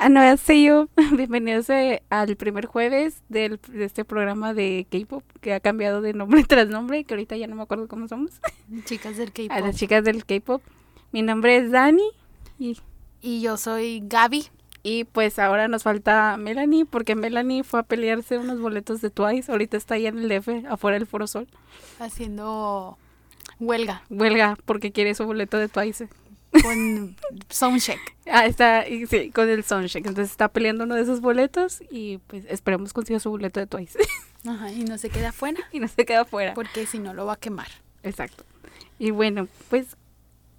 Annyeonghaseyo, bienvenidos eh, al primer jueves del, de este programa de K-pop que ha cambiado de nombre tras nombre, que ahorita ya no me acuerdo cómo somos. Chicas del K-pop. A las chicas del K-pop. Mi nombre es Dani y, Y yo soy Gaby. y pues ahora nos falta Melanie porque Melanie fue a pelearse unos boletos de Twice. Ahorita está ahí en el DF, afuera del Foro Sol. haciendo huelga Huelga porque quiere su boleto de Twice. Con Soundcheck. Ah, está sí, con el Soundcheck. Entonces está peleando uno de esos boletos y pues esperemos consiga su boleto de Twice. Ajá, y no se queda afuera y no se queda afuera. porque si no lo va a quemar. Exacto. Y bueno, pues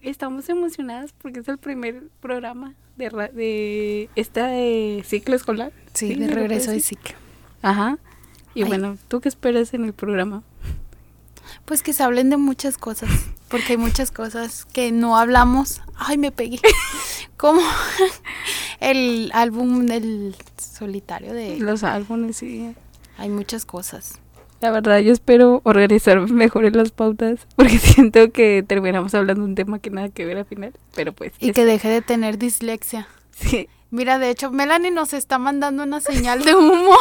estamos emocionadas porque es el primer programa de, de este ciclo escolar. Sí, ¿me de regreso de ciclo. Ajá. Y Ay. bueno, ¿tú qué esperas en el programa? Pues que se hablen de muchas cosas, porque hay muchas cosas que no hablamos. Ay, me pegué. Como el álbum del solitario de... Los álbumes y... Hay muchas cosas. La verdad, yo espero organizar mejor en las pautas porque siento que terminamos hablando de un tema que nada que ver al final, pero pues... Y es- que deje de tener dislexia. Sí, Mira, de hecho, Melanie nos está mandando una señal de humo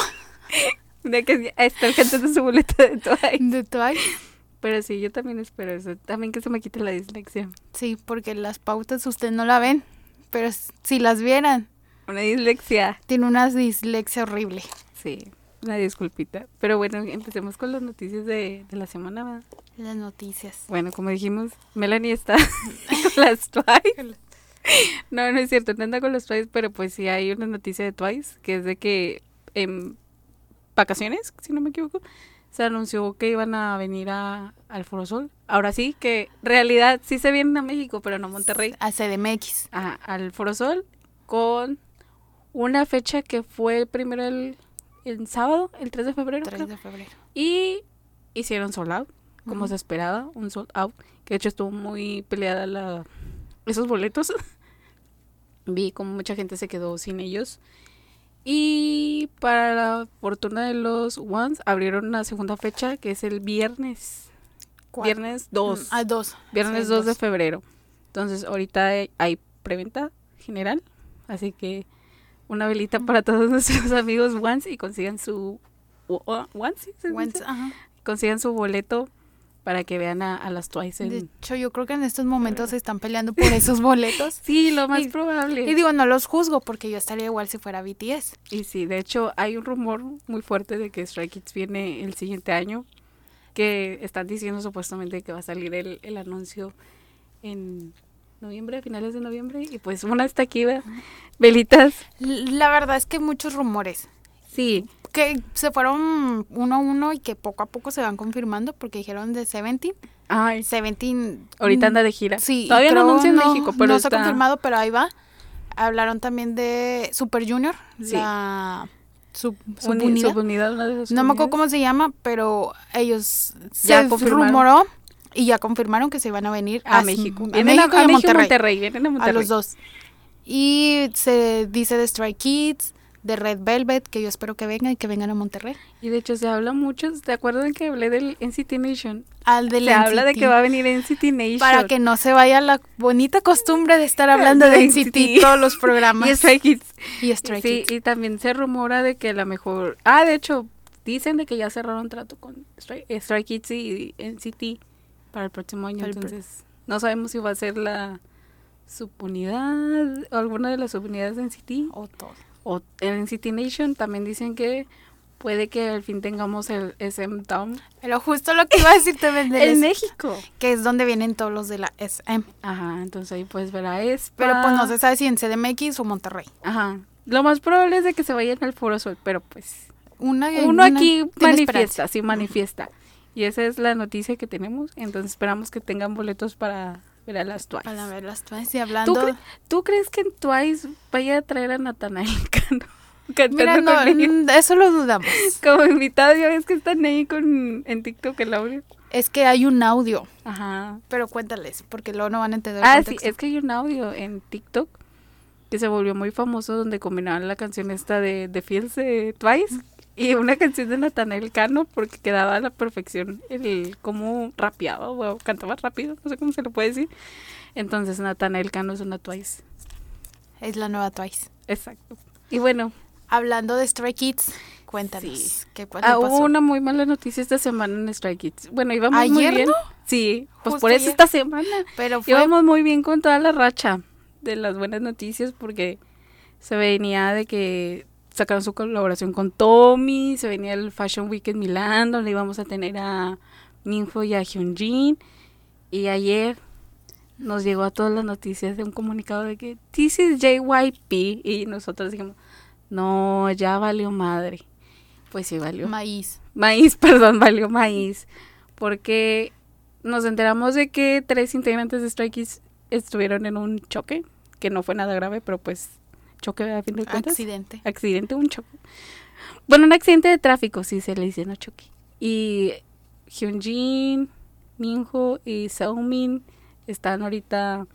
de que está cantando su boleta de Twice. de Twice. Pero sí, yo también espero eso. También que se me quite la dislexia. Sí, porque las pautas usted no la ven, pero si las vieran, Una dislexia. tiene una dislexia horrible. Sí, una disculpita. Pero bueno, empecemos con las noticias de, de la semana. ¿va? Las noticias. Bueno, como dijimos, Melanie está con las Twice. No, no es cierto, no anda con los Twice, pero pues sí hay una noticia de Twice, que es de que en vacaciones, si no me equivoco, se anunció que iban a venir a, al Foro Sol. Ahora sí, que realidad sí se vienen a México, pero no a Monterrey. A CDMX. Ajá, al Foro Sol con una fecha que fue primero el, el sábado, el 3 de febrero. 3 creo. de febrero. Y hicieron sold out, como se esperaba, un sold out, que de hecho estuvo muy peleada la esos boletos. Vi como mucha gente se quedó sin ellos. Y para la fortuna de los Ones, abrieron una segunda fecha que es el viernes. ¿Cuál? Viernes 2. Ah, dos. Viernes Sí, 2 de febrero. Entonces, ahorita hay- preventa general. Así que una velita para todos nuestros amigos Ones y consigan su. Ones. Consigan su boleto para que vean a, a las Twice. De hecho, yo creo que en estos momentos se están peleando por esos boletos. Sí, lo más Y- probable. Y digo, no los juzgo porque yo estaría igual si fuera BTS. Y sí, de hecho hay un rumor muy fuerte de que Stray Kids viene el siguiente año, que están diciendo supuestamente que va a salir el, el anuncio en noviembre, a finales de noviembre, y pues una está aquí, ¿verdad? Velitas, La verdad es que muchos rumores sí, que se fueron uno a uno y que poco a poco se van confirmando porque dijeron de Seventeen. ay, Seventeen. ahorita mm, anda de gira. Sí, Todavía no anuncia en México, pero no se ha está- confirmado, pero ahí va. Hablaron también de Super Junior, Sí. la sub, Uni- subunidad. subunidad, una de No me acuerdo cómo se llama, pero ellos Ya se rumoró y ya confirmaron que se iban a venir a a, México. a Vienen a, México y a a Monterrey. Monterrey, vienen a A Monterrey. los dos. Y se dice de Stray Kids, de Red Velvet, que yo espero que vengan y que vengan a Monterrey. Y de hecho se habla mucho, ¿te acuerdan que hablé del NCT Nation? Al de Se habla de que va a venir NCT Nation. Para que no se vaya la bonita costumbre de estar hablando de De NCT NCT. todos los programas. Y Stray Kids. Y Stray sí, Kids. y también se rumora de que la mejor... Ah, de hecho, dicen de que ya cerraron trato con Stray, Stray Kids y NCT para el próximo año. El entonces, no sabemos si va a ser la subunidad o alguna de las subunidades de NCT O todo. O el NCT Nation. También dicen que puede que al fin tengamos el SM Town Pero justo lo que iba a decir también del en México. que es donde vienen todos los de la SM. Ajá, entonces ahí puedes ver a Espa. Pero pues no se sabe si en CDMX o Monterrey. Ajá. Lo más probable es de que se vayan al Foro Sol, pero pues Una, uno una aquí manifiesta, esperanza. sí manifiesta. Y esa es la noticia que tenemos. Entonces esperamos que tengan boletos para ver a las Twice. Para ver las Twice y ¿Tú, hablando... cre- tú crees que en Twice vaya a traer a Natanael Cano? Mira, no, eso lo dudamos. Como invitado, ya ves que están ahí con, en TikTok el audio. Es que hay un audio, Ajá. pero cuéntales, porque luego no van a entender el Ah, sí, es que hay un audio en TikTok que se volvió muy famoso donde combinaban la canción esta de, de Fields de Twice y una canción de Natanael Cano porque quedaba a la perfección el cómo rapeaba o cantaba rápido, no sé cómo se lo puede decir. Entonces Natanael Cano es una Twice. Es la nueva Twice. Exacto. Y bueno, Hablando de Stray Kids, cuéntanos. Sí. ¿Qué ah, pasó? hubo una muy mala noticia esta semana en Strike Kids. Bueno, íbamos muy ¿Ayer bien. no? Sí, pues Justo por eso ayer. esta semana. Pero fue... Íbamos muy bien con toda la racha de las buenas noticias porque se venía de que sacaron su colaboración con Tommy, se venía el Fashion Week en Milán, donde íbamos a tener a Minho y a Hyunjin. Y ayer nos llegó a todas las noticias de un comunicado de que this is JYP y nosotros dijimos, no, ya valió madre. Pues sí valió. Maíz. Maíz, perdón, valió maíz. Porque nos enteramos de que tres integrantes de Stray Kids estuvieron en un choque, que no fue nada grave, pero pues choque a fin de cuentas. Accidente. Accidente, un choque. Bueno, un accidente de tráfico, sí se le dice, no choque. Y Hyunjin, Minho y Seomin están ahorita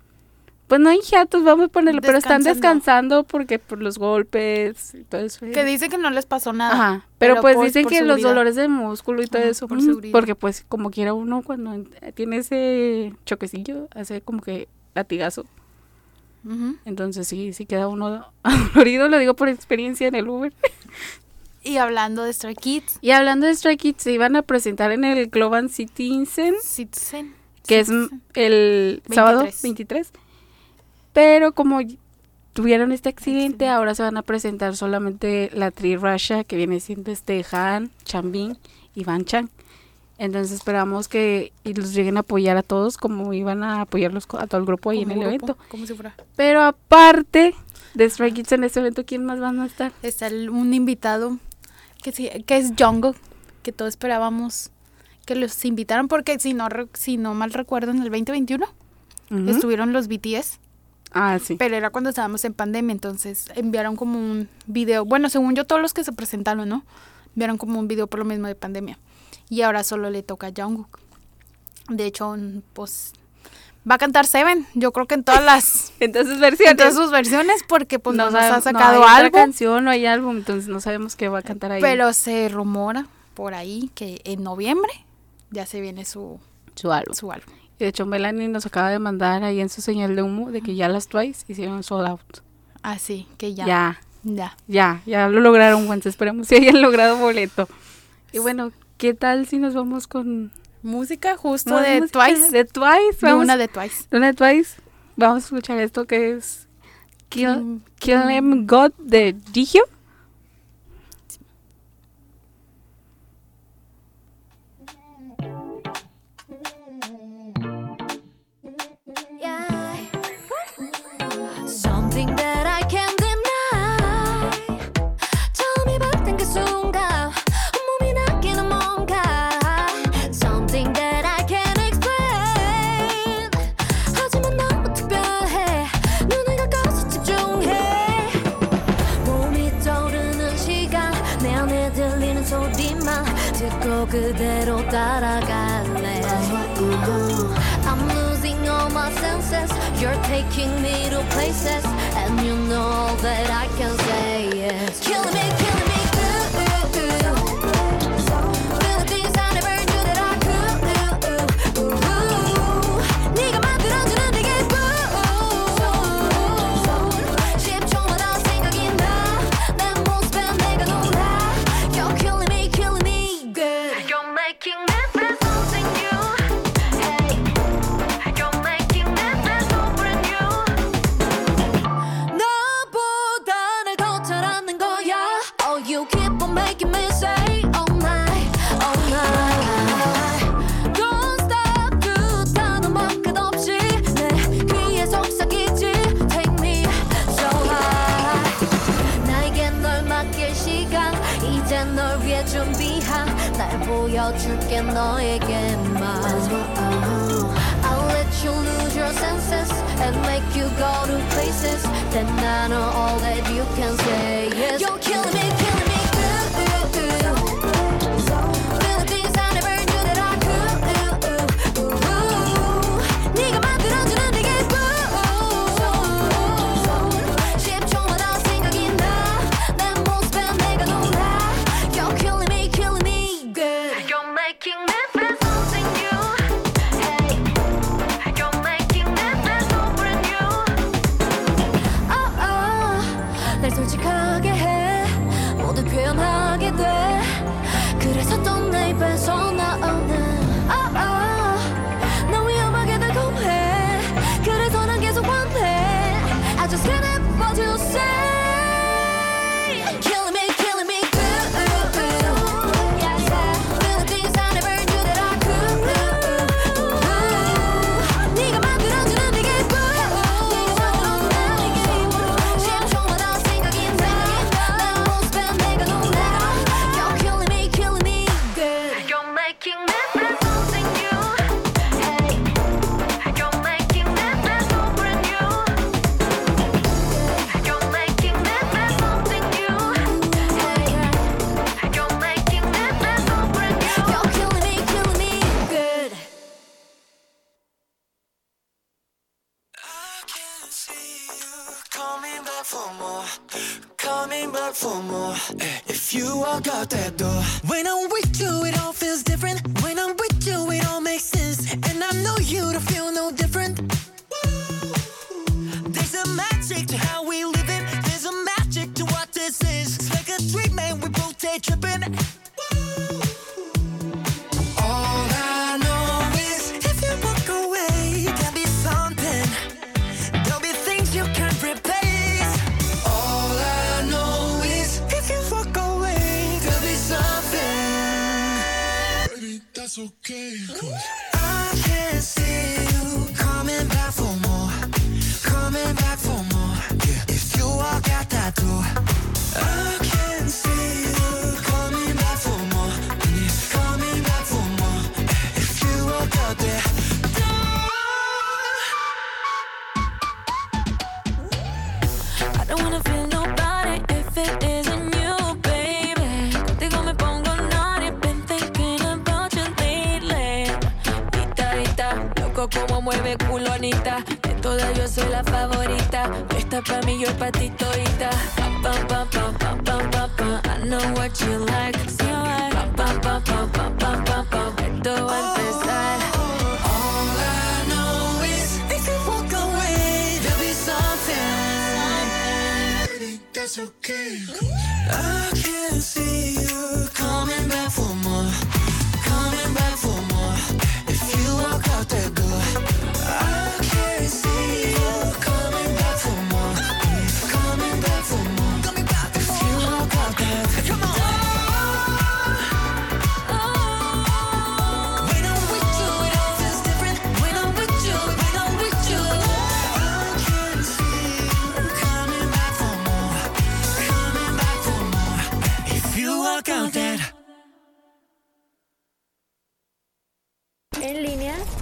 Pues no hay hiatus, vamos a ponerlo, pero están Descansando. porque por los golpes y todo eso. Que dice que no les pasó nada. Ajá, pero, pues por- dicen por que los dolores de músculo y todo Ajá, eso, por mm, seguridad. porque pues como quiera uno cuando en- tiene ese choquecillo, hace como que latigazo, Entonces sí, sí queda uno dolorido, lo digo por experiencia en el Uber. Y hablando de Stray Kids, Y hablando de Stray Kids, se iban a presentar en el Global Citizen, Citizen. que es Citizen. el sábado 23. 23, pero como tuvieron este accidente, ahora se van a presentar solamente la Tri Russia, que viene siendo este Han, Chanbin y Van Chang. Entonces esperamos que y los lleguen a apoyar a todos como iban a apoyarlos a todo el grupo ahí en el grupo, evento. Como si fuera. Pero aparte de Stray Kids en este evento, ¿quién más van a estar? Está el- un invitado que, sí- que es Jungkook, que todos esperábamos que los invitaran porque si no, si no mal recuerdo en el 2021 Ujú. estuvieron los BTS, Ah, sí. pero era cuando estábamos en pandemia, entonces enviaron como un video, bueno, según yo todos los que se presentaron, ¿no? Enviaron como un video por lo mismo de pandemia. Y ahora solo le toca a Jungkook. De hecho, pues va a cantar Seven, yo creo que en todas las Entonces en versiones. todas sus versiones porque pues no, nos sabe- ha sacado no hay otra algo. canción, no hay álbum, entonces no sabemos qué va a cantar ahí. Pero se rumora por ahí que en noviembre ya se viene su, su álbum. su álbum. Y de hecho, Melanie nos acaba de mandar ahí en su señal de humo de que ya las Twice hicieron sold out. Así que ya. Ya, Ya. ya, ya, lo lograron, Juan. Esperemos si hayan logrado boleto. Y bueno, ¿qué tal si nos vamos con Música justo de música? Twice. De Twice, De una de Twice. de una de Twice. Vamos a escuchar esto que es Kill, Kill Em God de Digio. 널 위해 준비한 날 보여줄게 너에게만 I'll let you lose your senses and make you go to places Then I know all that you can say yes You're killing me, killing me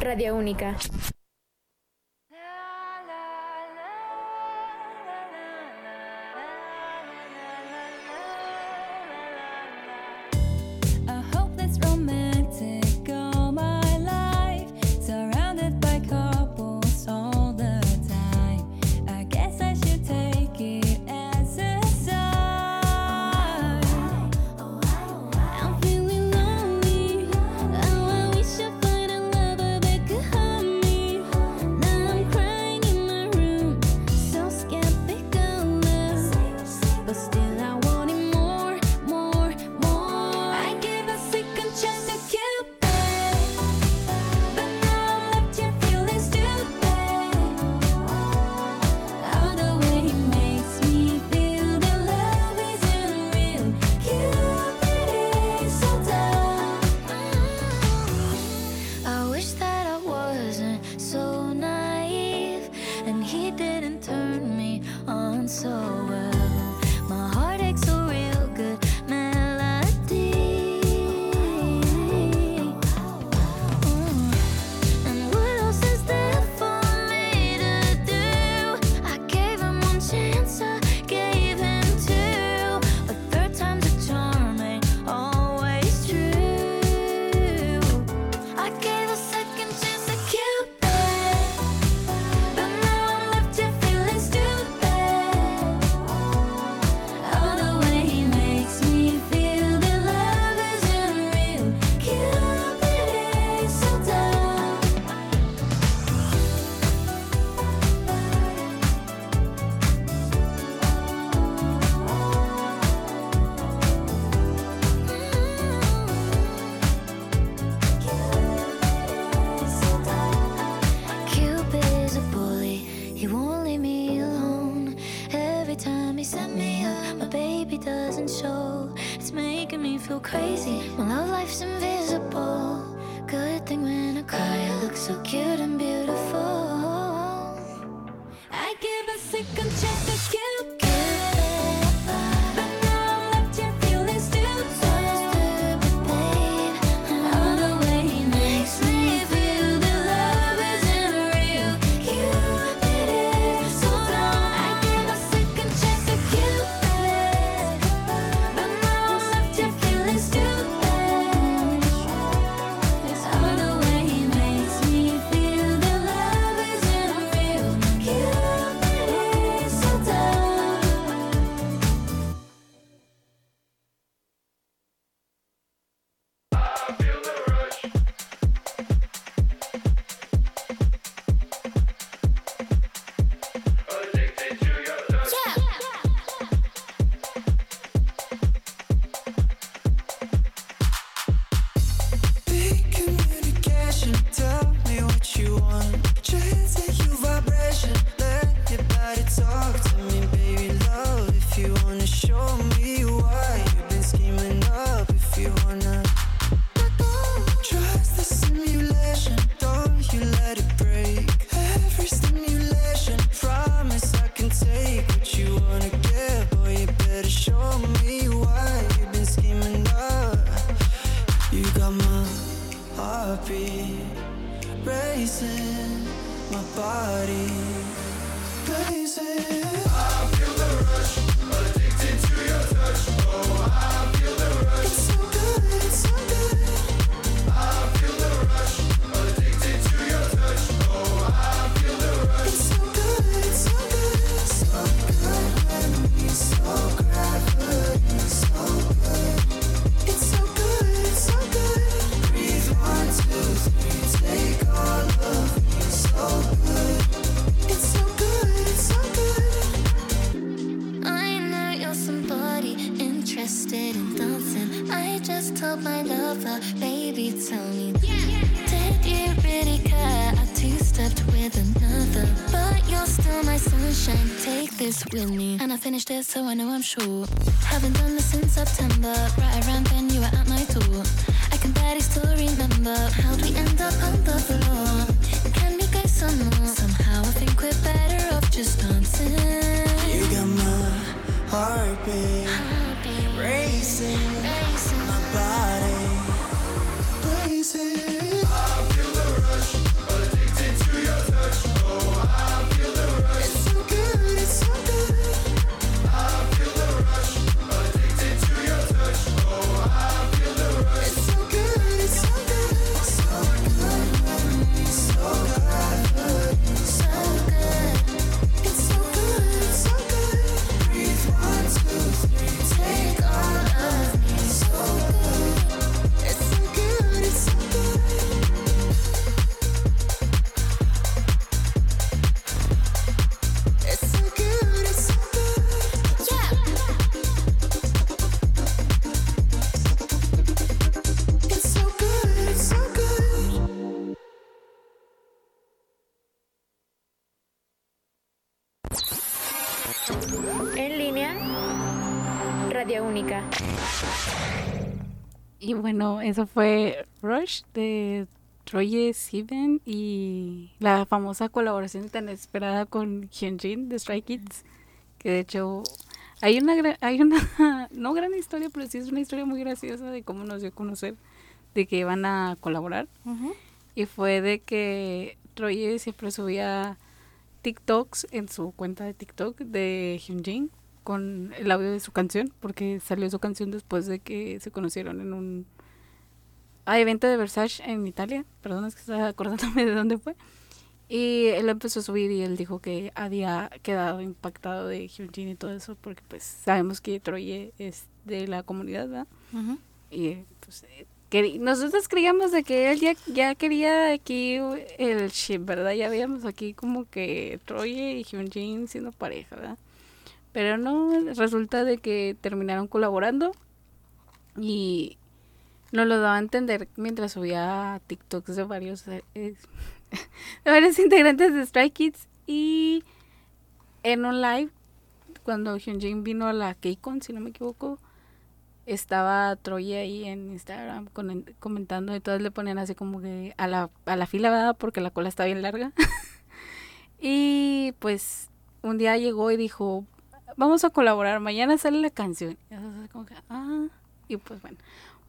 Radio Única. Heartbeat racing, my body blazing. This with me. And I finished it, so I know I'm sure. Haven't done this since September. Right around then, you were at my door. I can barely still remember. How'd we end up on the floor? Can we go some more? Somehow I think we're better off just dancing. You got my heartbeat racing, my body blazing. Única. Y bueno, eso fue Rush de Troye Sivan y la famosa colaboración tan esperada con Hyunjin de Stray Kids, que de hecho hay una hay una no gran historia, pero sí es una historia muy graciosa de cómo nos dio a conocer de que iban a colaborar y fue de que Troye siempre subía TikToks en su cuenta de TikTok de Hyunjin con el audio de su canción, porque salió su canción después de que se conocieron en un ah, evento de Versace en Italia. Perdón, es que estaba acordándome de dónde fue. Y él empezó a subir y él dijo que había quedado impactado de Hyunjin y todo eso, porque pues sabemos que Troye es de la comunidad, ¿verdad? Y pues eh, nosotros creíamos de que él ya, ya quería aquí el ship, ¿verdad? Ya veíamos aquí como que Troye y Hyunjin siendo pareja, ¿verdad? Pero no, resulta de que terminaron colaborando y nos lo daba a entender mientras subía TikToks de varios, eh, de varios integrantes de Stray Kids y en un live cuando Hyunjin vino a la KCON, si no me equivoco, estaba Troye ahí en Instagram comentando y todos le ponían así como que a la, a la fila. Porque la cola está bien larga. y pues un día llegó y dijo, vamos a colaborar, mañana sale la canción. Como que, ah, y pues bueno.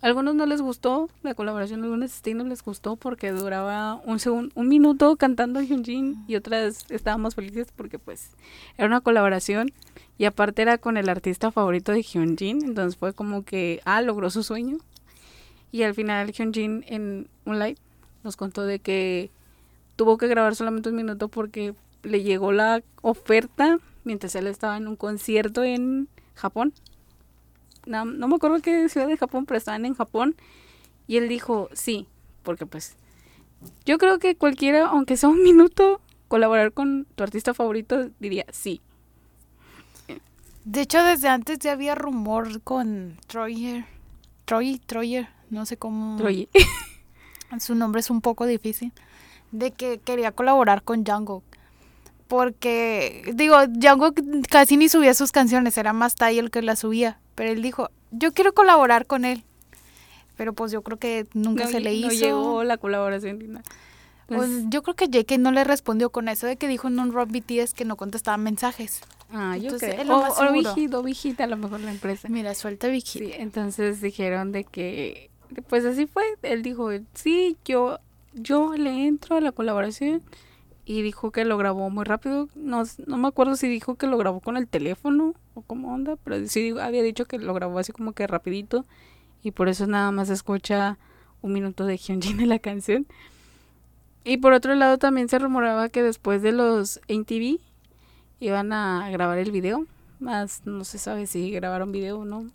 A algunos no les gustó la colaboración, algunos sí no les gustó porque duraba un segundo, un minuto cantando Hyunjin y otras estábamos felices porque pues era una colaboración y aparte era con el artista favorito de Hyunjin, entonces fue como que, ah, logró su sueño. Y al final Hyunjin en un live nos contó de que tuvo que grabar solamente un minuto porque le llegó la oferta mientras él estaba en un concierto en Japón. No, no me acuerdo qué ciudad de Japón, pero estaban en Japón. Y él dijo, sí, porque pues yo creo que cualquiera, aunque sea un minuto, colaborar con tu artista favorito, diría sí. De hecho, desde antes ya había rumor con Troyer. Troy, Troyer, no sé cómo. Oye, Su nombre es un poco difícil. De que quería colaborar con Jungkook. Porque, digo, Jungkook casi ni subía sus canciones, era más Tai el que las subía. Pero él dijo, yo quiero colaborar con él. Pero pues yo creo que nunca no, se le no hizo. llegó la colaboración. Pues, Entonces, yo creo que JK no le respondió con eso de que dijo en un Rock BTS que no contestaba mensajes. ah, yo entonces, creo. O, o seguro. Big Hit, o Big Hit, a lo mejor la empresa. Mira, suelta Vicky. Sí, entonces dijeron de que pues así fue. Él dijo, sí, yo, yo le entro a la colaboración. Y dijo que lo grabó muy rápido. No, no me acuerdo si dijo que lo grabó con el teléfono o cómo onda, pero sí había dicho que lo grabó así como que rapidito. Y por eso nada más escucha un minuto de Hyunjin en la canción. Y por otro lado también se rumoraba que después de los MTV iban a grabar el video. Más no se sabe si grabaron video o no.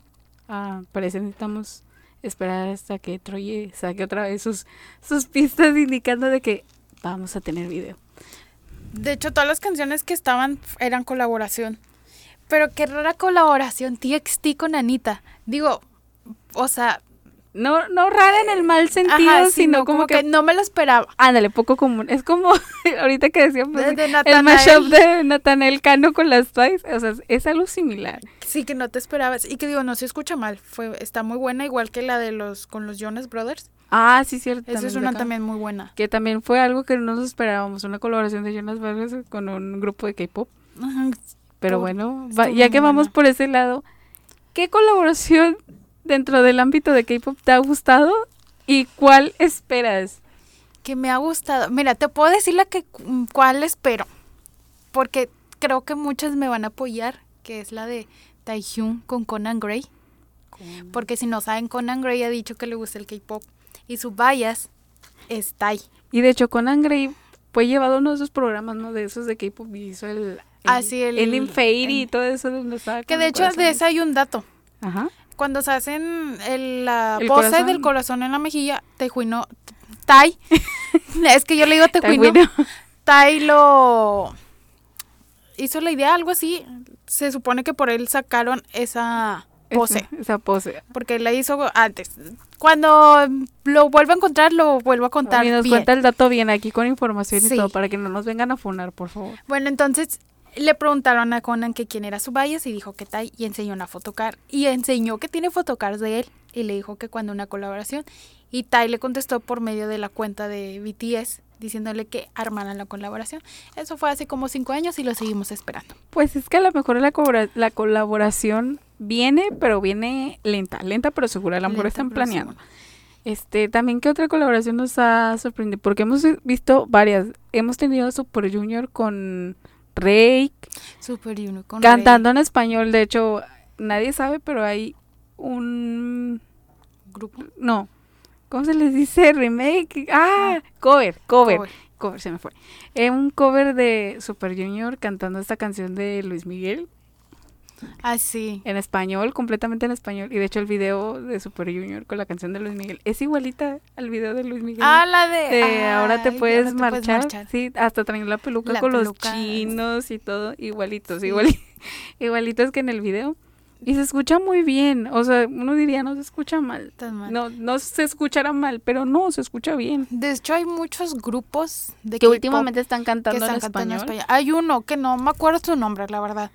Ah, parece necesitamos esperar hasta que Troye saque otra vez sus, sus pistas indicando de que vamos a tener video. De hecho, todas las canciones que estaban eran colaboración. Pero qué rara colaboración TXT con Anita. Digo, o sea, No, no rara en el mal sentido, ajá, sino como, que, no me lo esperaba. ándale, poco común. Es como ahorita que decíamos De- de el mashup de Nathanael Cano con las Twice, o sea, es algo similar. Sí, que no te esperabas. Y que digo, no se escucha mal. Fue, está muy buena, igual que la de los con los Jonas Brothers. Ah, sí, cierto. Esa es una también muy buena. Que también fue algo que no nos esperábamos, una colaboración de Jonas Brothers con un grupo de K-pop. Pero bueno, va- ya que vamos por ese lado, ¿qué colaboración dentro del ámbito de K-pop te ha gustado y cuál esperas? Que me ha gustado. Mira, te puedo decir la que cuál espero. Porque creo que muchas me van a apoyar. Que es la de Taehyung con Conan Gray. Porque si no saben, Conan Gray ha dicho que le gusta el K-pop. Y su bias es Tae. Y de hecho, Conan Gray fue llevado uno de esos programas, ¿no? De esos de K-pop y hizo el... el Ah, sí, el- el Inferi y todo eso donde estaba Que con de hecho de corazón. esa hay un dato. Ajá. Cuando se hacen el- la El pose corazón. del corazón en la mejilla, Tejuino, Tai, es que yo le digo Tejuino. Tai lo hizo la idea, algo así. Se supone que por él sacaron esa pose, Esa, esa pose. porque la hizo antes. Cuando lo vuelvo a encontrar, lo vuelvo a contar Y nos bien. cuenta el dato bien aquí con información y todo para que no nos vengan a funar, por favor. Bueno, entonces le preguntaron a Conan que quién era su bias y dijo que Tai y enseñó una fotocar y enseñó que tiene fotocars de él y le dijo que cuando una colaboración y Tai le contestó por medio de la cuenta de BTS diciéndole que armaran la colaboración. Eso fue hace como cinco años y lo seguimos esperando. Pues es que a lo mejor la, la colaboración viene, pero viene lenta, lenta pero segura. A lo mejor están planeando. segura. Este, también, ¿qué otra colaboración nos ha sorprendido? Porque hemos visto varias. Hemos tenido Super Junior con Rake, Super Uno con cantando en español. De hecho, nadie sabe, pero hay un grupo no, ¿cómo se les dice? Remake. Ah, cover, cover, Cover. cover, se me fue. Eh, un cover de Super Junior cantando esta canción de Luis Miguel Ah, sí. en español, completamente en español. Y de hecho el video de Super Junior con la canción de Luis Miguel es igualita al video de Luis Miguel. Ah, la de, de ahora te ay, puedes, ahora te marchar. Sí, hasta traen la peluca La con peluca, los chinos y todo, igualitos, Sí. iguali- igualitos que en el video. Y se escucha muy bien, o sea, uno diría no se escucha mal. Tan mal. No, no se escuchará mal, pero no, se escucha bien. De hecho, hay muchos grupos de Que últimamente están que cantando están en cantando en español. Hay uno que no me acuerdo su nombre, la verdad.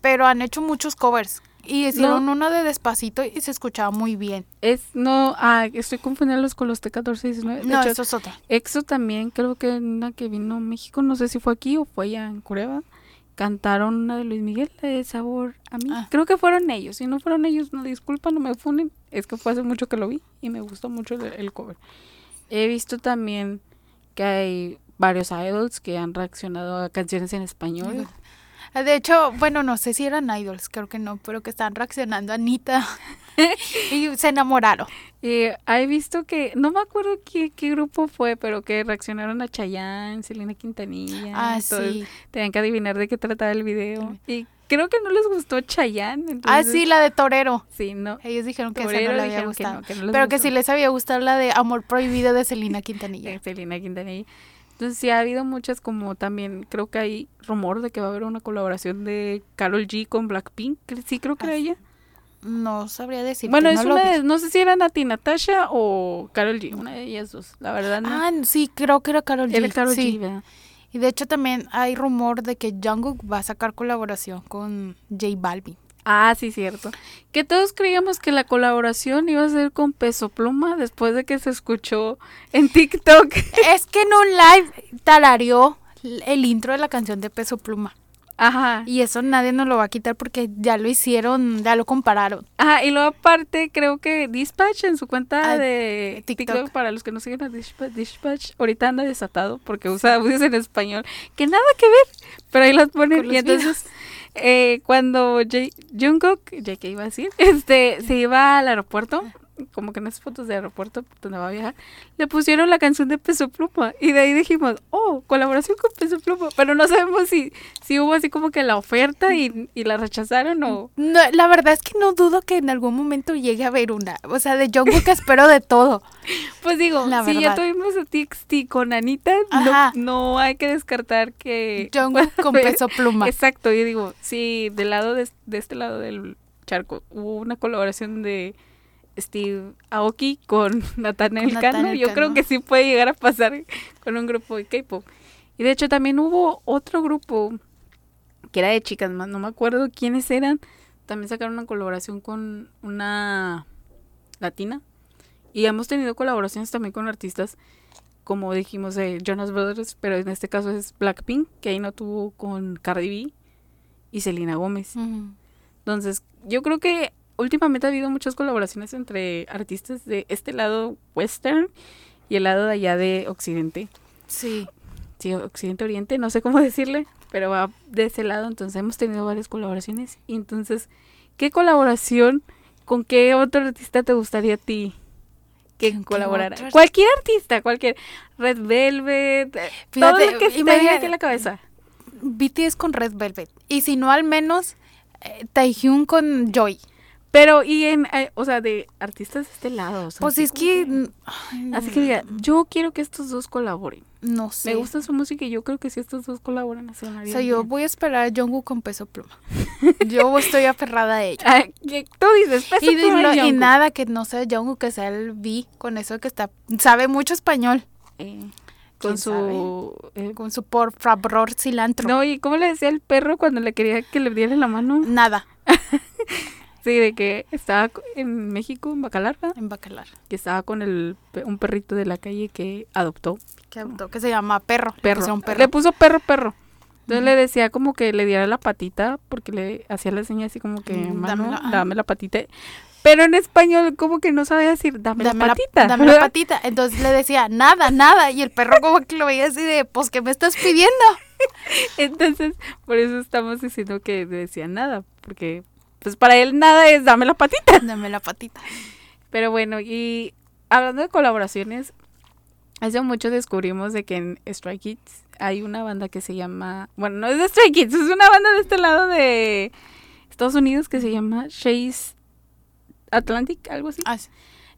Pero han hecho muchos covers. Y hicieron uno de Despacito y se escuchaba muy bien. Es, no, ah, estoy confundiéndolos con los T14 y 19. De no, hecho, eso es otro. EXO también, creo que una que vino a México, no sé si fue aquí o fue allá en Corea, cantaron una de Luis Miguel, la de Sabor a mí. Ah. Creo que fueron ellos, si no fueron ellos, no disculpa, no me funen, es que fue hace mucho que lo vi y me gustó mucho el, el cover. He visto también que hay varios idols que han reaccionado a canciones en español. De hecho, bueno, no sé si eran idols, creo que no, pero que estaban reaccionando a Anita y se enamoraron. Eh, he visto que, no me acuerdo qué, qué grupo fue, pero que reaccionaron a Chayanne, Selena Quintanilla. Ah, entonces sí. Tenían que adivinar de qué trataba el video. Y creo que no les gustó Chayanne. Ah, sí, la de Torero. Sí, no. Ellos dijeron que esa no le había que gustado. no, que no les pero que sí les había gustado la de Amor Prohibido de Selena Quintanilla. Selena Quintanilla. Entonces sí ha habido muchas como también, creo que hay rumor de que va a haber una colaboración de Carol G con Blackpink. Sí, creo que era ella. No sabría decir. Bueno, es no una de, no sé si era Nati Natasha o Carol G, una de ellas dos. La verdad no. Ah, sí, creo que era Carol G. era Carol sí. G, ¿verdad? Y de hecho también hay rumor de que Jungkook va a sacar colaboración con J Balvin. Ah, sí, cierto. Que todos creíamos que la colaboración iba a ser con Peso Pluma después de que se escuchó en TikTok. es que en un live tarareó el intro de la canción de Peso Pluma. Ajá. Y eso nadie nos lo va a quitar porque ya lo hicieron, ya lo compararon. Ajá, y luego aparte creo que Dispatch en su cuenta Ah, de TikTok. TikTok. para los que no siguen a Dispatch, Dispatch, ahorita anda desatado porque usa audios en español que nada que ver, pero ahí los ponen Con y entonces eh, cuando J Jungkook, JK iba a decir, este se iba al aeropuerto, como que en esas fotos de aeropuerto donde va a viajar, le pusieron la canción de Peso Pluma y de ahí dijimos, oh, colaboración con Peso Pluma, pero no sabemos si, si hubo así como que la oferta y, y la rechazaron o... No, la verdad es que no dudo que en algún momento llegue a haber una. O sea, de Jungkook espero de todo. Pues digo, La si ya tuvimos a TXT con Anita, no, no hay que descartar que... Jungkook con peso pluma. Exacto, yo digo, si del lado de, de este lado del charco hubo una colaboración de Steve Aoki con Nathaniel Cano, yo creo que sí puede llegar a pasar con un grupo de K-pop. Y de hecho también hubo otro grupo que era de chicas, más no me acuerdo quiénes eran. También sacaron una colaboración con una latina. Y hemos tenido colaboraciones también con artistas, como dijimos, de Jonas Brothers, pero en este caso es Blackpink, que ahí no tuvo con Cardi B y Selena Gómez. Entonces, yo creo que últimamente ha habido muchas colaboraciones entre artistas de este lado western y el lado de allá de occidente. Sí. Sí, occidente oriente, no sé cómo decirle, pero va de ese lado, entonces hemos tenido varias colaboraciones. Y entonces, ¿qué colaboración con qué otro artista te gustaría a ti que ¿Con qué colaborara? otro? Cualquier artista, cualquier Red Velvet, eh, todo Fíjate, lo que se te aquí a la cabeza. BTS con Red Velvet. Y si no, al menos eh, Taehyung con Joy. Pero, y en, eh, o sea, de artistas de este lado. o sea, Pues así es que. ay, Así que diga, yo quiero que estos dos colaboren. No sé. Me gusta su música y yo creo que si estos dos colaboran, O sonaría sea, yo bien. voy a esperar a Jungkook con peso pluma. Yo estoy aferrada a que tú dices, peso Y, pluma no- y nada que no sea Jungkook, que sea el V, con eso que está. Sabe mucho español. Eh, ¿Quién con su... eh, Con su por favor cilantro. no, y ¿cómo le decía el perro cuando le quería que le diera la mano? Nada. Sí, de que estaba en México, en Bacalar, ¿verdad? En Bacalar. que estaba con el un perrito de la calle que adoptó. Que, adoptó, que se llama perro. Le Perro. Le puso perro, perro. Entonces le decía como que le diera la patita, porque le hacía la seña así como que, Mm, mano, dame la patita. Pero en español como que no sabía decir, dame, Dame la la, patita. dame la patita. Entonces le decía, nada, nada. Y el perro como que lo veía así de, pues, ¿qué me estás pidiendo? Entonces, por eso estamos diciendo que decía nada, porque pues para él nada es dame la patita. Dame la patita. Pero bueno, y hablando de colaboraciones, hace mucho descubrimos de que en Stray Kids hay una banda que se llama, bueno, no es de Stray Kids, es una banda de este lado de Estados Unidos que se llama Chase Atlantic, algo así. Ah, sí.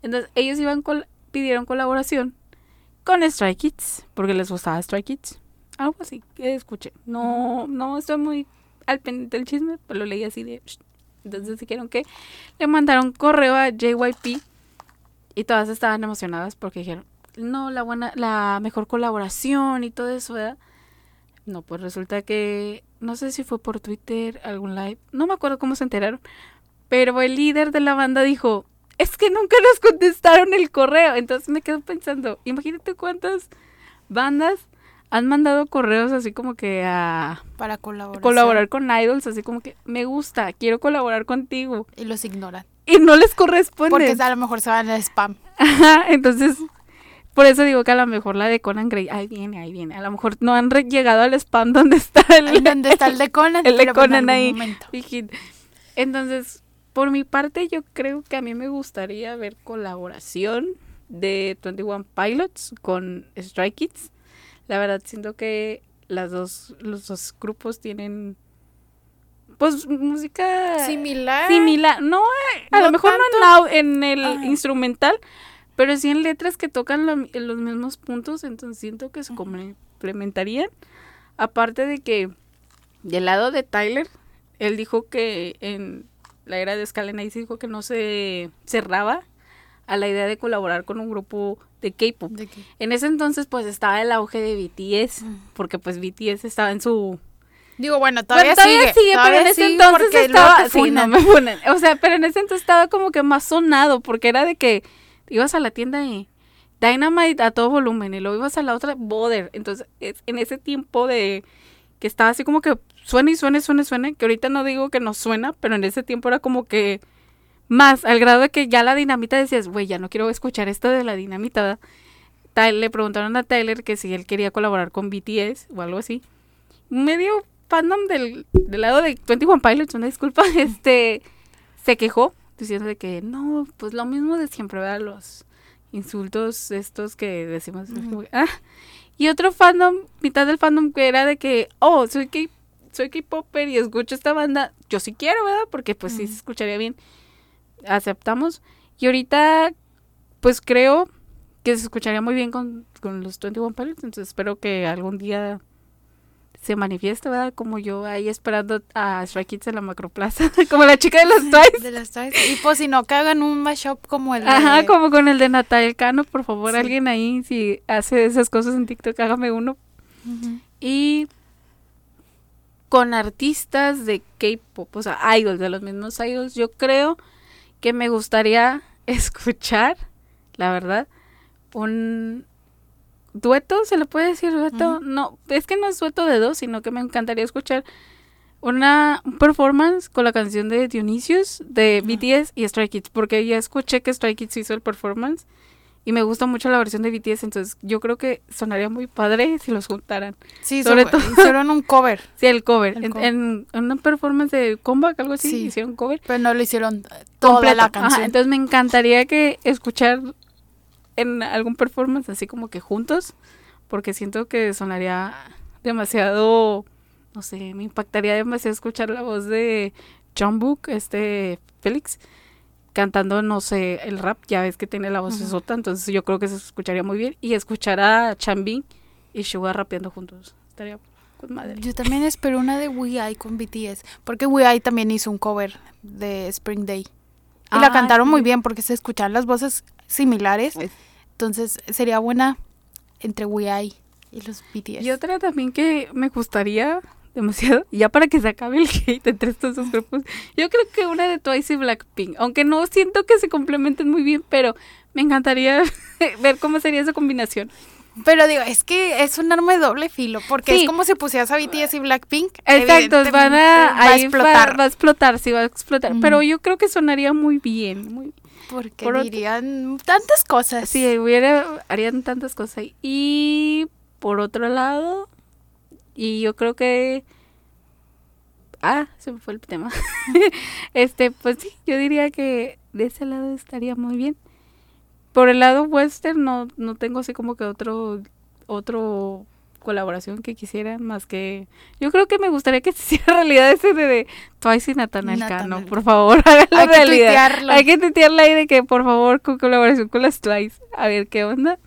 Entonces, ellos iban col- pidieron colaboración con Stray Kids, porque les gustaba Stray Kids. Algo así que escuché. No, no estoy muy al pendiente del chisme, pero lo leí así de... "Shh". Entonces dijeron que le mandaron correo a JYP y todas estaban emocionadas porque dijeron, no, la buena, la mejor colaboración y todo eso, ¿verdad? No, pues resulta que, no sé si fue por Twitter, algún live, no me acuerdo cómo se enteraron, pero el líder de la banda dijo, es que nunca nos contestaron el correo. Entonces me quedo pensando, imagínate cuántas bandas han mandado correos así como que a Para colaborar. colaborar con idols, así como que me gusta, quiero colaborar contigo. Y los ignoran. Y no les corresponde. Porque a lo mejor se van al spam. Ajá, entonces, por eso digo que a lo mejor la de Conan Gray, ahí viene, ahí viene. A lo mejor no han llegado al spam donde está el, donde está el de Conan. el de en Conan ahí. momento. Entonces, por mi parte, yo creo que a mí me gustaría ver colaboración de 21 Pilots con Stray Kids. La verdad, siento que las dos, los dos grupos tienen, pues, música Similar. similar. No, eh, a No lo mejor no en, au- en el Ajá. instrumental, pero sí en letras que tocan lo- en los mismos puntos, entonces siento que se complementarían. Aparte de que del lado de Tyler, él dijo que en la era de Scalenize dijo que no se cerraba a la idea de colaborar con un grupo de K-pop. En ese entonces pues estaba el auge de BTS, porque pues BTS estaba en su Digo, bueno, todavía, bueno, todavía sigue. sigue, pero en ese entonces estaba. Sí, no me funan. O sea, pero en ese entonces estaba como que más sonado, porque era de que ibas a la tienda y Dynamite a todo volumen, y luego ibas a la otra Border. Entonces, es- en ese tiempo de que estaba así como que suena y suena y suena y suena, que ahorita no digo que no suena, pero en ese tiempo era como que más, al grado de que ya la dinamita decías, güey, ya no quiero escuchar esto de la dinamita. ¿verdad? Ty- le preguntaron a Tyler que si él quería colaborar con BTS o algo así. Medio fandom del, del lado de 21 Pilots, una disculpa, este, se quejó diciendo de que no, pues lo mismo de siempre, ¿verdad? Los insultos estos que decimos. ah. Y otro fandom, mitad del fandom que era de que, oh, soy K soy K-popper y escucho esta banda, yo sí quiero, ¿verdad? Porque pues sí se escucharía bien. Aceptamos. Y ahorita, pues creo que se escucharía muy bien con, con los 21 Pilots, entonces espero que algún día se manifieste, ¿verdad? Como yo ahí esperando a Stray Kids en la macroplaza, como la chica de los Twice. De las Twice. Y pues si no, que hagan un mashup como el de... Ajá, como con el de Natalia Cano, por favor, Sí. alguien ahí, si hace esas cosas en TikTok, hágame uno. Y con artistas de K-pop, o sea, idols, de los mismos idols, yo creo que me gustaría escuchar, la verdad, un dueto, ¿se le puede decir dueto? No, es que no es dueto de dos, sino que me encantaría escuchar una un performance con la canción de Dionysius de BTS y Stray Kids, porque ya escuché que Stray Kids hizo el performance y me gusta mucho la versión de BTS, entonces yo creo que sonaría muy padre si los juntaran. Sí, Sobre todo- hicieron un cover, Sí, el cover. El en, cover. en- en una performance de comeback, algo así, Sí. hicieron cover. pero no lo hicieron toda la Ajá, canción. entonces me encantaría que escuchar en algún performance así como que juntos, porque siento que sonaría demasiado, no sé, me impactaría demasiado escuchar la voz de John Book, este Félix, cantando, no sé, el rap, ya ves que tiene la voz Ujú. sota, entonces yo creo que se escucharía muy bien, y escuchar a Chanbin y Suga rapeando juntos, estaría con madre. Yo también espero una de We I con BTS, porque We I también hizo un cover de Spring Day. Y la Ah, cantaron sí. muy bien porque se escuchan las voces similares. Es- Entonces sería buena entre We I y los BTS. Y otra también que me gustaría demasiado, ya para que se acabe el hate entre estos dos grupos, yo creo que una de Twice y Blackpink, aunque no siento que se complementen muy bien, pero me encantaría ver cómo sería esa combinación. Pero digo, es que es un arma de doble filo, porque Sí. es como si pusieras a BTS y Blackpink. Exacto, van a, va a va- explotar. Va, a explotar, sí, va a explotar, pero yo creo que sonaría muy bien, muy, Porque por otro- dirían tantas cosas. Sí, hubiera, harían tantas cosas. Y por otro lado, y yo creo que... Ah, se me fue el tema. este, pues sí, yo diría que de ese lado estaría muy bien. Por el lado western no, no tengo así como que otro, otro colaboración que quisiera más que... Yo creo que me gustaría que se hiciera realidad ese de, de Twice y Natanael Cano. Por favor, háganlo Hay que tuitearlo. Hay que tuitearla ahí de que por favor con colaboración con las Twice. A ver qué onda.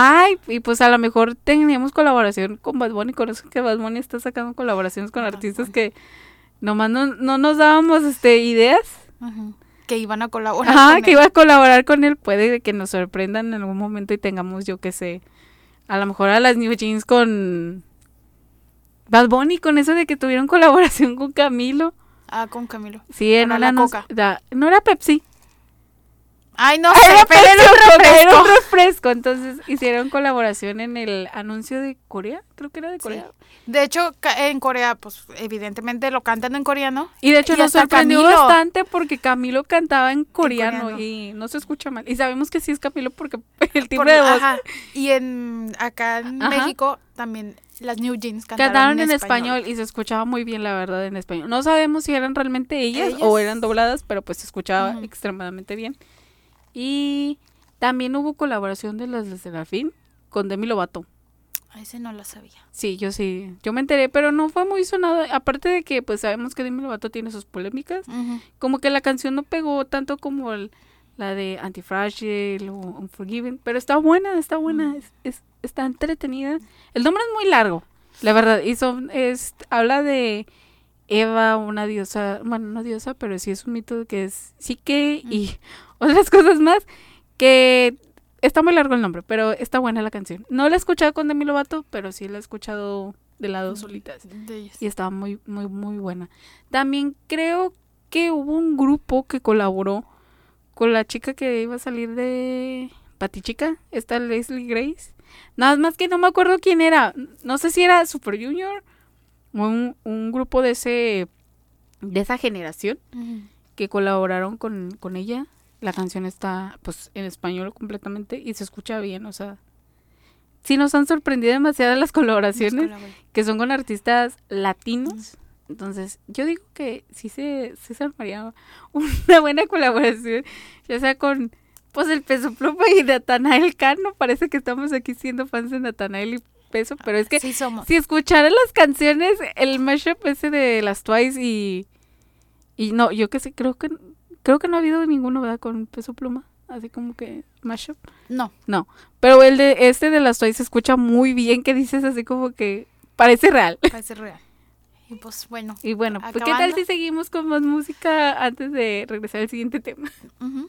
Ay, y pues a lo mejor teníamos colaboración con Bad Bunny. Conozco que Bad Bunny está sacando colaboraciones con Bad artistas Bunny. que nomás no, no nos dábamos este ideas. Ujú. Que iban a colaborar. Ajá, con que él. iba a colaborar con él. Puede que nos sorprendan en algún momento y tengamos, yo qué sé, a lo mejor a las New Jeans con Bad Bunny, con eso de que tuvieron colaboración con Camilo. Ah, con Camilo. Sí, Coca. da- no era Pepsi. Ay, no sé, Era pero era un refresco. un refresco. Entonces hicieron colaboración en el anuncio de Corea. Creo que era de Corea. De hecho, en Corea, pues evidentemente lo cantan en coreano. Y de hecho Y nos sorprendió Camilo. bastante porque Camilo cantaba en coreano, coreano. y no se escucha mal. Y sabemos que sí es Camilo porque el timbre de voz. ajá. Y en acá en Ajá. México también las New Jeans cantaron, Cantaron en español. y se escuchaba muy bien, la verdad, en español. No sabemos si eran realmente ellas, o Ellas. eran dobladas, pero pues se escuchaba Ujú. extremadamente bien. Y también hubo colaboración de las de Serafín con Demi Lovato. A ese no lo sabía. Sí, yo sí. Yo me enteré, pero no fue muy sonado. Aparte de que, pues sabemos que Demi Lovato tiene sus polémicas. Como que la canción no pegó tanto como el- la de Antifragile o Unforgiven. Pero está buena, está buena. es- es- está entretenida. El nombre es muy largo, la verdad. Y son, es, habla de Eva, una diosa, bueno, no diosa, pero sí es un mito que es psique y otras cosas más que está muy largo el nombre, pero está buena la canción. No la he escuchado con Demi Lovato, pero sí la he escuchado de lado solitas. Y estaba muy, muy, muy buena. También creo que hubo un grupo que colaboró con la chica que iba a salir de Patichica, esta Leslie Grace. Nada más que no me acuerdo quién era. No sé si era Super Junior o un, grupo de ese de esa generación que colaboraron con, con ella la canción está pues en español completamente y se escucha bien, o sea, sí nos han sorprendido demasiado las colaboraciones que son con artistas latinos. Entonces, yo digo que sí se, sí se armaría una buena colaboración, ya sea con pues el Peso Pluma y Natanael Cano, parece que estamos aquí siendo fans de Natanael y Peso, pero es que si escucharan las canciones, el mashup ese de las Twice y y no, yo que sé, creo que Creo que no ha habido ninguno, ¿verdad? Con peso pluma. Así como que mashup. No. No. Pero el de este de las Toys se escucha muy bien que dices así como que parece real. Parece real. Y pues bueno. Y bueno, pues, ¿qué tal si seguimos con más música antes de regresar al siguiente tema? Uh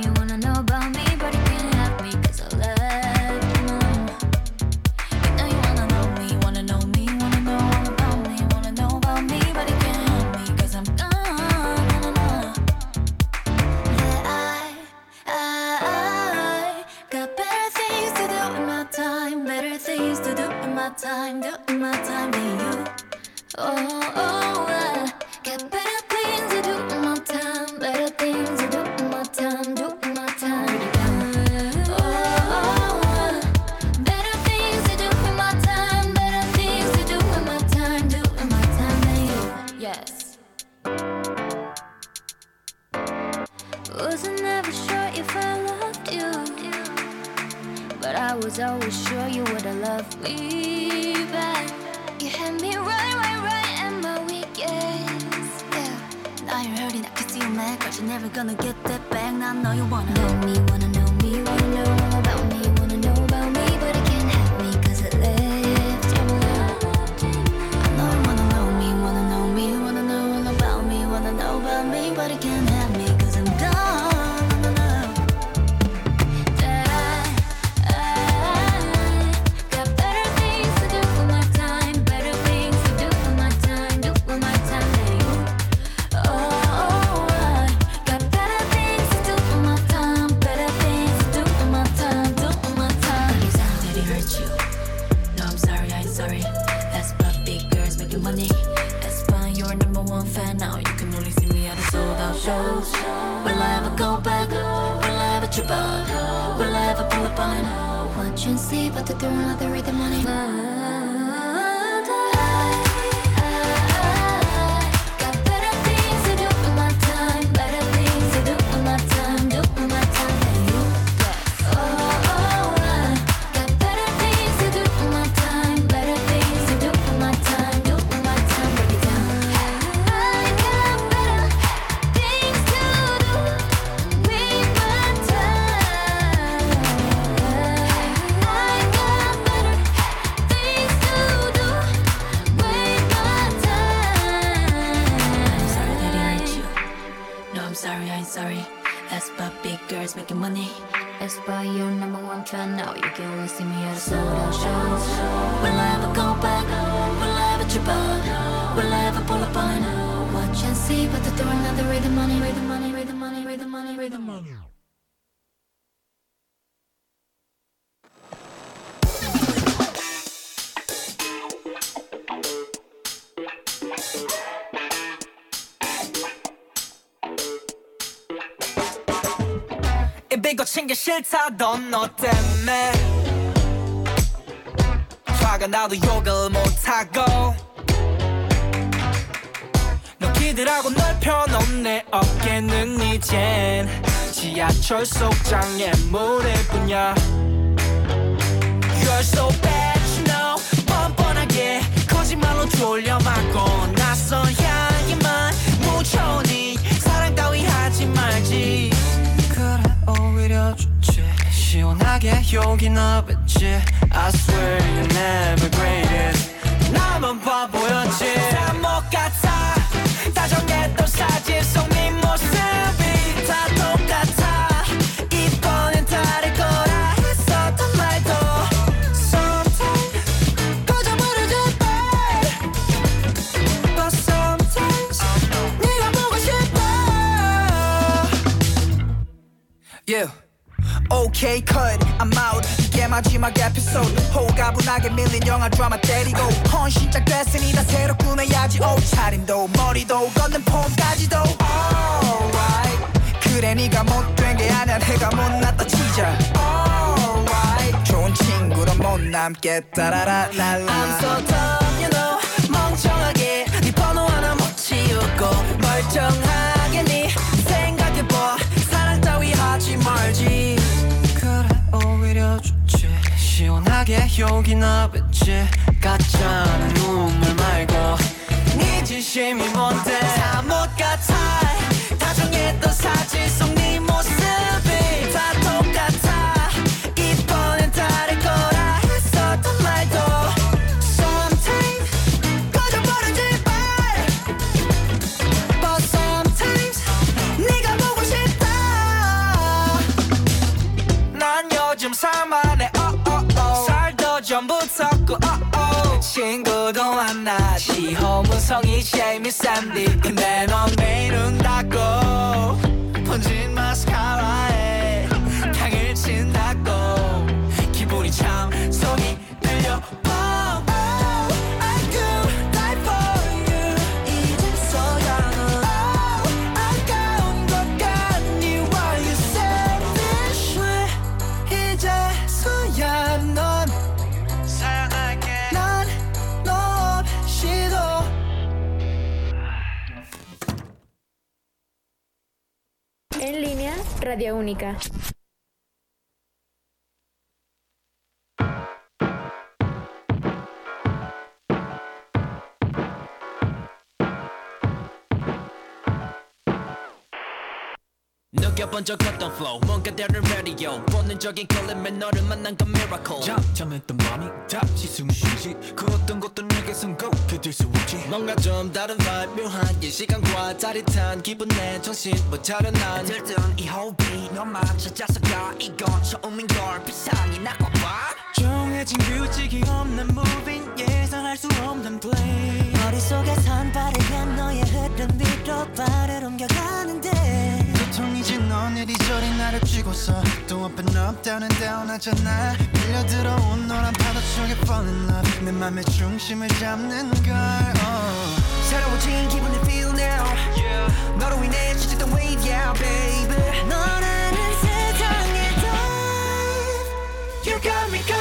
때문에 화가 나도 욕을 못하고. 너 기대라고 넓혀놓은 내 어깨는 이젠 지하철 속장에 모래뿐이야. You're so bad you know. 뻔뻔하게 거짓말로 졸려맞고 나서야. 욕이 나겠지 I swear you're never greatest 나만 바보였지 다못 같아 다정했던 사진 속 Okay cut. I'm out. 이게 마지막 에피소드. 호가분하게 밀린 영화 드라마 때리고. 헌신 짝 됐으니 다 새로 꾸며야지. 옷차림도 머리도 걷는 폼까지도. Alright. 그래 네가 못된 게 아니야. 내가 못났다 치자. Alright. 좋은 친구로 못 남겠다 라라 라라. I'm so dumb you know. 멍청하게. 네 번호 하나 못 치우고 멀쩡하 시원하게 욕이 나겠지. 가짜는 눈물 말고. 네 진심이 뭔데? 다못 같아. 다정했던 사진 속네 전부 섞고 oh, oh. 친구도 만나 시호문성이 제일 싼디 근데 넌 매일은 닦고. 번진 마스카라에 향을 친다고. 기분이 참 속이 Radio Única. 느껴 번쩍했던 flow. 뭔가 다른 radio 본능적인 클립에 너를 만난 건 miracle. 잠잠했던 맘이 다시 숨 쉬지. 그 어떤 것도 내게 선곡해 될수 없지. 뭔가 좀 다른 vibe 묘한 이 시간과 짜릿한 기분 내 정신 못 차려 난. 들뜬 이 호흡이 너만 찾아서가 이건 처음인 걸 비상이 나꿔봐 정해진 규칙이 없는 moving 예상할 수 없는 play. 머릿속에선 빠르게 너의 흐름 위로 발을 옮겨가는데. 고통이지 넌 이리저리 나를 쥐고서 또 up and up down and down 하잖아 밀려들어온 노란 파도 속에 fall in love 내 맘의 중심을 잡는 걸 oh. 새로워진 기분을 feel now 너로 인해 지쳤던 wave yeah baby 너라는 세상에 dive You got me confused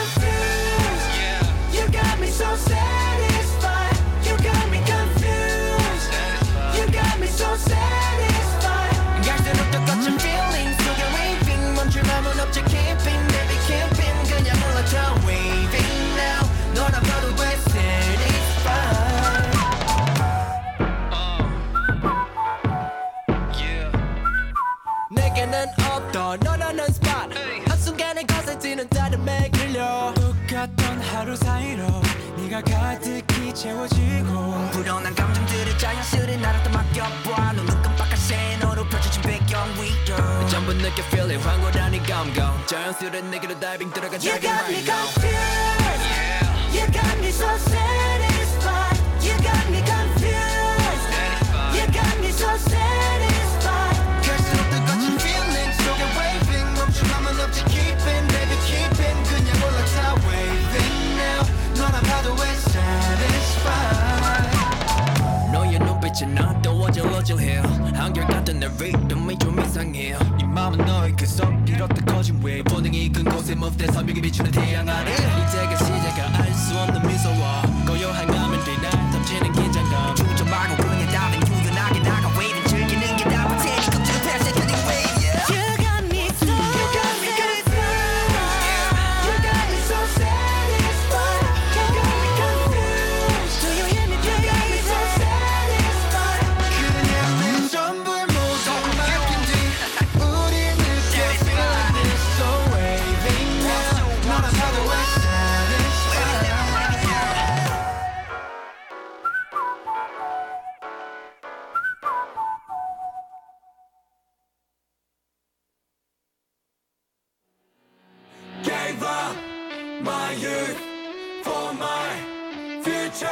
future.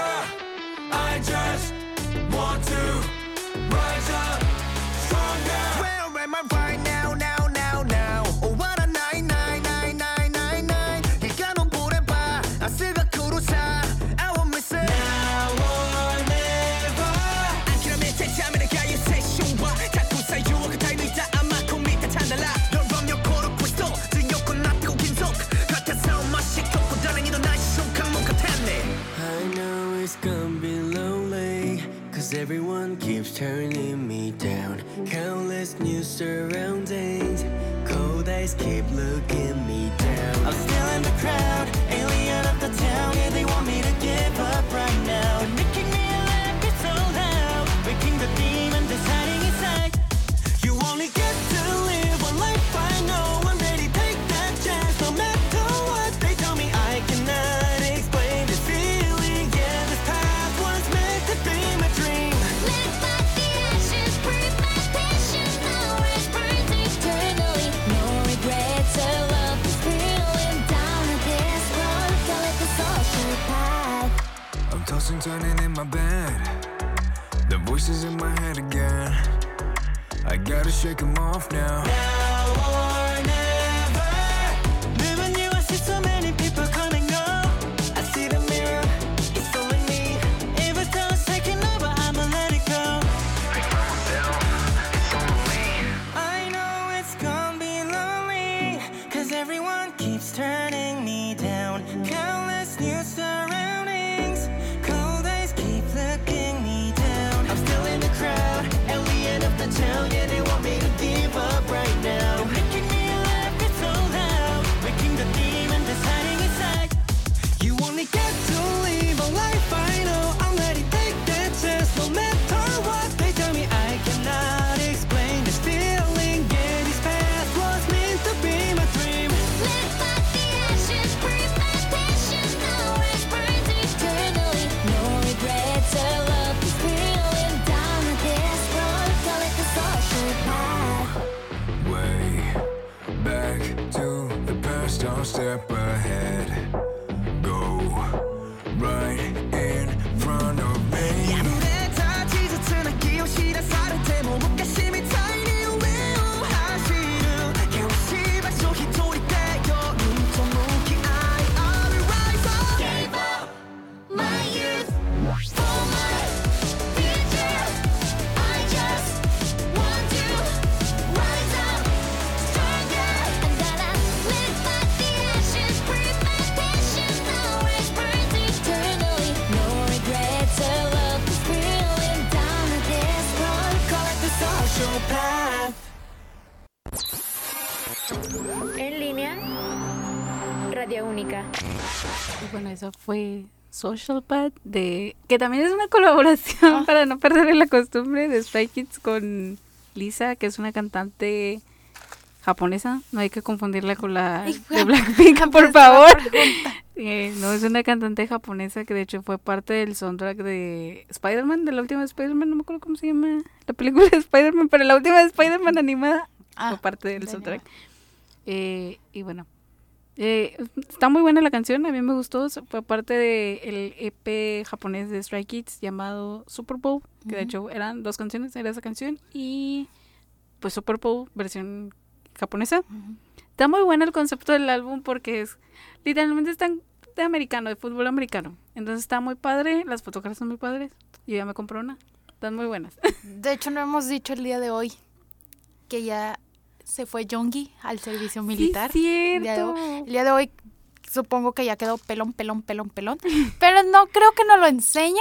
I just keeps turning me down. Countless new surroundings. Cold eyes keep looking me down. Voices in my head again. I gotta shake them off now. Fue Social Pad de que también es una colaboración para no perder la costumbre de Stray Kids con Lisa, que es una cantante japonesa. No hay que confundirla con la de Blackpink, por favor. Eh, no, es una cantante japonesa que de hecho fue parte del soundtrack de Spider-Man, de la última de Spider-Man, no me acuerdo cómo se llama la película de Spider-Man, pero la última de Spider-Man animada Ah, fue parte del de soundtrack. Eh, y bueno, eh, está muy buena la canción, a mí me gustó, fue parte del EP japonés de Stray Kids llamado Super Bowl, que de hecho eran dos canciones, era esa canción y pues Super Bowl versión japonesa. Está muy bueno el concepto del álbum porque es literalmente están de americano, de fútbol americano. Entonces está muy padre, las fotografías son muy padres. Yo ya me compré una. Están muy buenas. De hecho, no hemos dicho el día de hoy que ya se fue Jongi al servicio militar. Sí, El día de cierto. hoy- el día de hoy supongo que ya quedó pelón, pelón, pelón, pelón. Pero no creo que nos lo enseñe.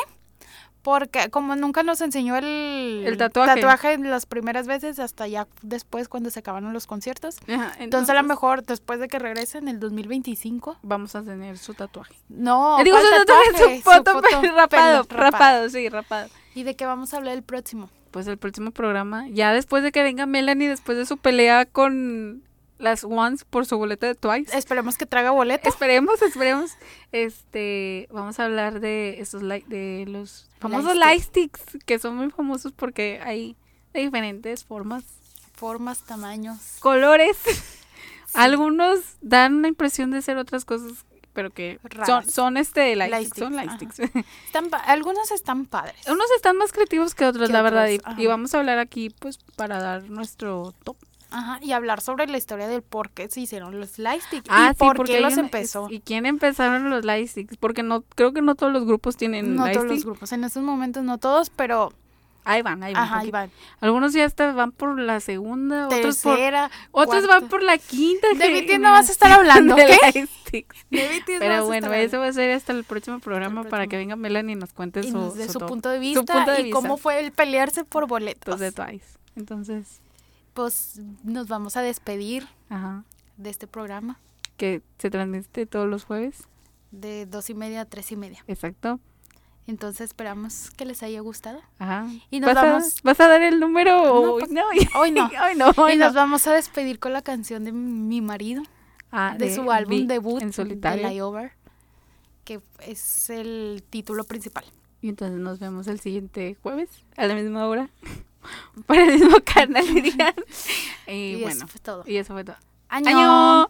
Porque como nunca nos enseñó el, El tatuaje. las primeras veces, hasta ya después cuando se acabaron los conciertos. Ajá, Entonces, a lo mejor después de que regrese en el 2025. vamos a tener su tatuaje. No, Digo, ¿cuál su tatuaje, tatuaje? su foto, Su rapado, pelo, rapado, sí, rapado. ¿Y de qué vamos a hablar el próximo? Pues el próximo programa, ya después de que venga Melanie, después de su pelea con las Ones por su boleta de Twice. Esperemos que traga boleto. Esperemos, esperemos. Este, vamos a hablar de estos li- de los famosos Light light sticks, que son muy famosos porque hay de diferentes formas, Formas, tamaños. colores. Algunos dan la impresión de ser otras cosas, pero que son, son este light, Light sticks, son. Están algunos están padres. Unos están más creativos que otros, Que la verdad, y, otros, ajá. y vamos a hablar aquí pues para dar nuestro top. Ajá, y hablar sobre la historia del por qué se hicieron los lightsticks Ah, y sí, por porque qué los una- empezó. ¿Y quién empezaron los lightsticks? Porque no creo que no todos los grupos tienen No todos los lightsticks. grupos, en estos momentos no todos, pero Ahí van, ahí van. Ajá, ahí van. Algunos ya hasta van por la segunda, otros por, Tercera, otros cuarta. van por la quinta. De BTS no vas a estar hablando, ¿ok? De Pero bueno, eso va a ser hasta el próximo programa para próximo. que venga Melanie y nos cuente y su, nos punto de su vista punto de y cómo fue el pelearse por boletos. de Twice. Entonces, Pues nos vamos a despedir ajá. de este programa Que se transmite todos los jueves. de dos y media a tres y media. Exacto. Entonces esperamos que les haya gustado. Ajá. Y nos ¿Vas, vamos- a, ¿Vas a dar el número? No, pues, no, Hoy no. Hoy no, hoy y no. nos vamos a despedir con la canción de mi marido, Ah, de, su álbum debut, En de solitario. Layover, que es el título principal. Y entonces nos vemos el siguiente jueves a la misma hora. Para el mismo canal, dirían. Y, Y eso bueno. fue todo. Y eso fue todo. ¡Año! ¡Año!